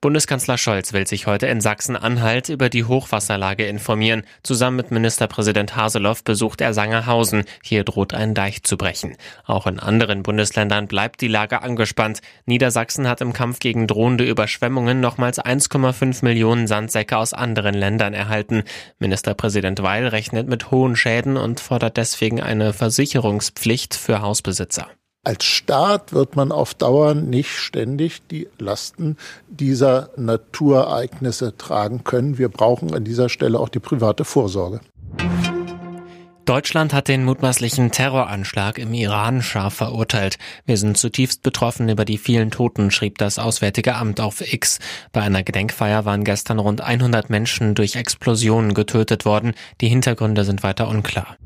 Bundeskanzler Scholz will sich heute in Sachsen-Anhalt über die Hochwasserlage informieren. Zusammen mit Ministerpräsident Haseloff besucht er Sangerhausen. Hier droht ein Deich zu brechen. Auch in anderen Bundesländern bleibt die Lage angespannt. Niedersachsen hat im Kampf gegen drohende Überschwemmungen nochmals 1,5 Millionen Sandsäcke aus anderen Ländern erhalten. Ministerpräsident Weil rechnet mit hohen Schäden und fordert deswegen eine Versicherungspflicht für Hausbesitzer. Als Staat wird man auf Dauer nicht ständig die Lasten dieser Naturereignisse tragen können. Wir brauchen an dieser Stelle auch die private Vorsorge. Deutschland hat den mutmaßlichen Terroranschlag im Iran scharf verurteilt. Wir sind zutiefst betroffen über die vielen Toten, schrieb das Auswärtige Amt auf X. Bei einer Gedenkfeier waren gestern rund 100 Menschen durch Explosionen getötet worden. Die Hintergründe sind weiter unklar.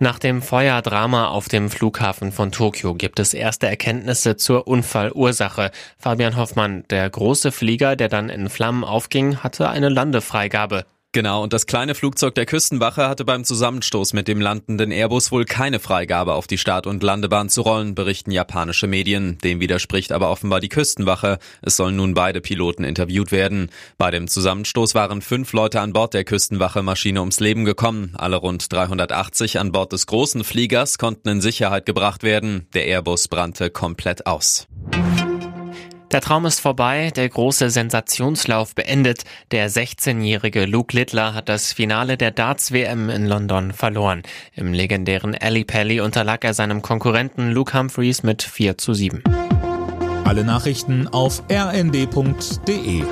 Nach dem Feuerdrama auf dem Flughafen von Tokio gibt es erste Erkenntnisse zur Unfallursache. Fabian Hoffmann, der große Flieger, der dann in Flammen aufging, hatte eine Landefreigabe. Genau, und das kleine Flugzeug der Küstenwache hatte beim Zusammenstoß mit dem landenden Airbus wohl keine Freigabe auf die Start- und Landebahn zu rollen, berichten japanische Medien. Dem widerspricht aber offenbar die Küstenwache. Es sollen nun beide Piloten interviewt werden. Bei dem Zusammenstoß waren fünf Leute an Bord der Küstenwache-Maschine ums Leben gekommen. Alle rund 380 an Bord des großen Fliegers konnten in Sicherheit gebracht werden. Der Airbus brannte komplett aus. Der Traum ist vorbei, der große Sensationslauf beendet. Der 16-jährige Luke Littler hat das Finale der Darts-WM in London verloren. Im legendären Ali Pally unterlag er seinem Konkurrenten Luke Humphreys mit 4 zu 7. Alle Nachrichten auf rnd.de